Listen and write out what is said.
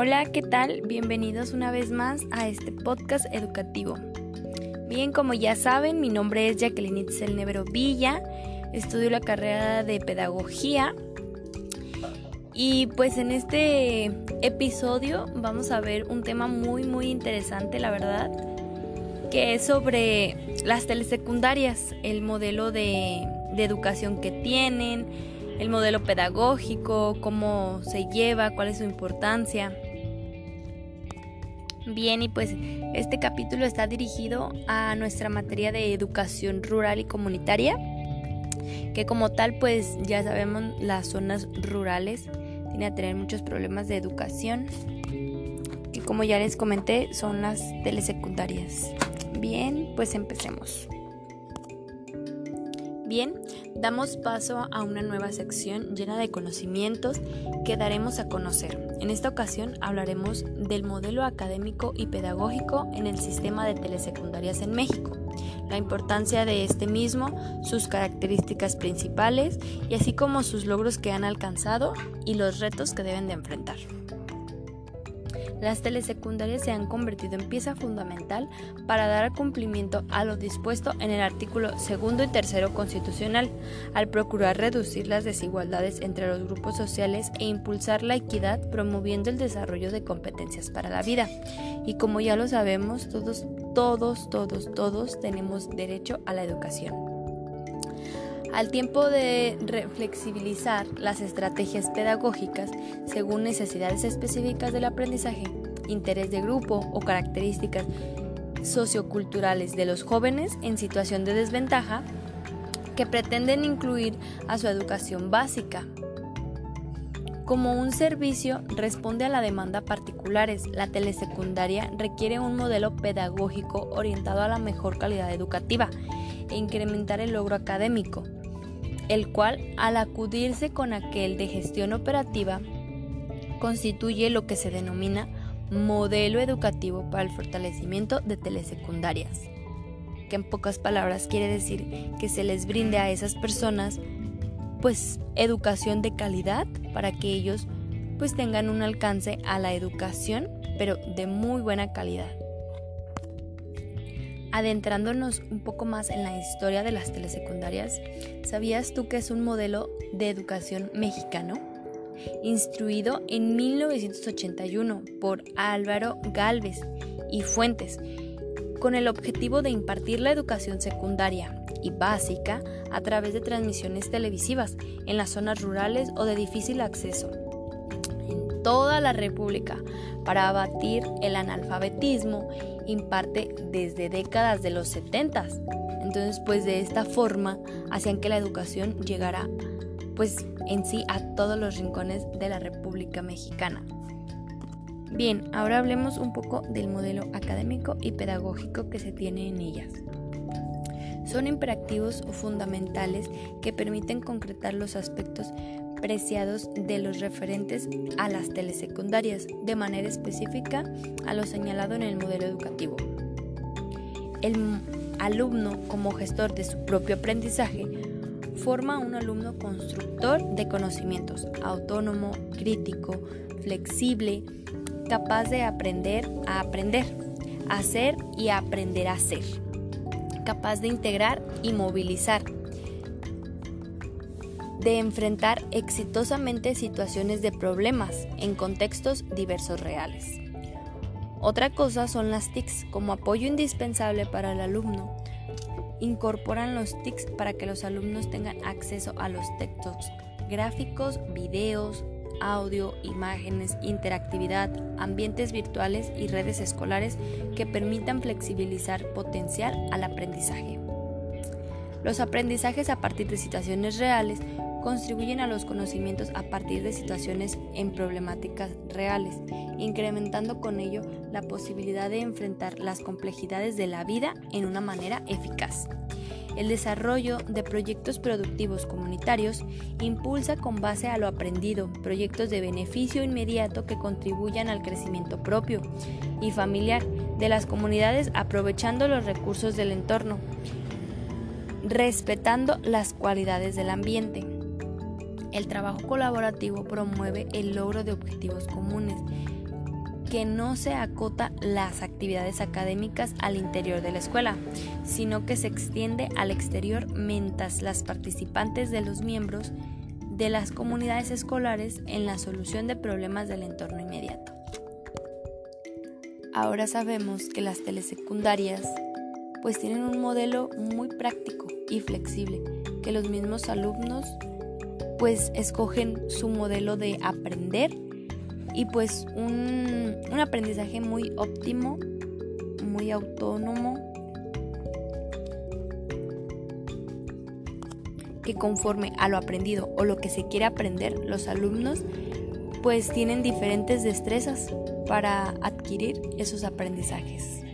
Hola, ¿qué tal? Bienvenidos una vez más a este podcast educativo. Bien, como ya saben, mi nombre es Jacqueline Itzel Villa, estudio la carrera de Pedagogía y pues en este episodio vamos a ver un tema muy muy interesante, la verdad, que es sobre las telesecundarias, el modelo de, de educación que tienen, el modelo pedagógico, cómo se lleva, cuál es su importancia. Bien, y pues este capítulo está dirigido a nuestra materia de educación rural y comunitaria, que como tal pues ya sabemos las zonas rurales tienen a tener muchos problemas de educación, que como ya les comenté son las telesecundarias. Bien, pues empecemos. Bien, damos paso a una nueva sección llena de conocimientos que daremos a conocer. En esta ocasión hablaremos del modelo académico y pedagógico en el sistema de telesecundarias en México, la importancia de este mismo, sus características principales y así como sus logros que han alcanzado y los retos que deben de enfrentar. Las telesecundarias se han convertido en pieza fundamental para dar cumplimiento a lo dispuesto en el artículo segundo y tercero constitucional, al procurar reducir las desigualdades entre los grupos sociales e impulsar la equidad promoviendo el desarrollo de competencias para la vida. Y como ya lo sabemos, todos, todos, todos, todos tenemos derecho a la educación. Al tiempo de reflexibilizar las estrategias pedagógicas según necesidades específicas del aprendizaje, interés de grupo o características socioculturales de los jóvenes en situación de desventaja que pretenden incluir a su educación básica. Como un servicio responde a la demanda particulares, la telesecundaria requiere un modelo pedagógico orientado a la mejor calidad educativa e incrementar el logro académico, el cual, al acudirse con aquel de gestión operativa, constituye lo que se denomina modelo educativo para el fortalecimiento de telesecundarias, que en pocas palabras quiere decir que se les brinde a esas personas pues educación de calidad para que ellos pues tengan un alcance a la educación, pero de muy buena calidad. Adentrándonos un poco más en la historia de las telesecundarias, ¿sabías tú que es un modelo de educación mexicano? Instruido en 1981 por Álvaro Galvez y Fuentes, con el objetivo de impartir la educación secundaria y básica a través de transmisiones televisivas en las zonas rurales o de difícil acceso toda la República para abatir el analfabetismo imparte desde décadas de los 70. Entonces, pues de esta forma hacían que la educación llegara pues en sí a todos los rincones de la República Mexicana. Bien, ahora hablemos un poco del modelo académico y pedagógico que se tiene en ellas. Son imperativos fundamentales que permiten concretar los aspectos preciados de los referentes a las telesecundarias, de manera específica a lo señalado en el modelo educativo. El alumno, como gestor de su propio aprendizaje, forma un alumno constructor de conocimientos, autónomo, crítico, flexible, capaz de aprender a aprender, hacer y aprender a hacer, capaz de integrar y movilizar, de enfrentar exitosamente situaciones de problemas en contextos diversos reales. Otra cosa son las TICs como apoyo indispensable para el alumno. Incorporan los TICs para que los alumnos tengan acceso a los textos gráficos, videos, audio, imágenes, interactividad, ambientes virtuales y redes escolares que permitan flexibilizar potencial al aprendizaje. Los aprendizajes a partir de situaciones reales contribuyen a los conocimientos a partir de situaciones en problemáticas reales, incrementando con ello la posibilidad de enfrentar las complejidades de la vida en una manera eficaz. El desarrollo de proyectos productivos comunitarios impulsa con base a lo aprendido proyectos de beneficio inmediato que contribuyan al crecimiento propio y familiar de las comunidades aprovechando los recursos del entorno, respetando las cualidades del ambiente. El trabajo colaborativo promueve el logro de objetivos comunes que no se acota las actividades académicas al interior de la escuela, sino que se extiende al exterior mientras las participantes de los miembros de las comunidades escolares en la solución de problemas del entorno inmediato. Ahora sabemos que las telesecundarias pues tienen un modelo muy práctico y flexible, que los mismos alumnos pues escogen su modelo de aprender y pues un, un aprendizaje muy óptimo, muy autónomo, que conforme a lo aprendido o lo que se quiere aprender, los alumnos pues tienen diferentes destrezas para adquirir esos aprendizajes.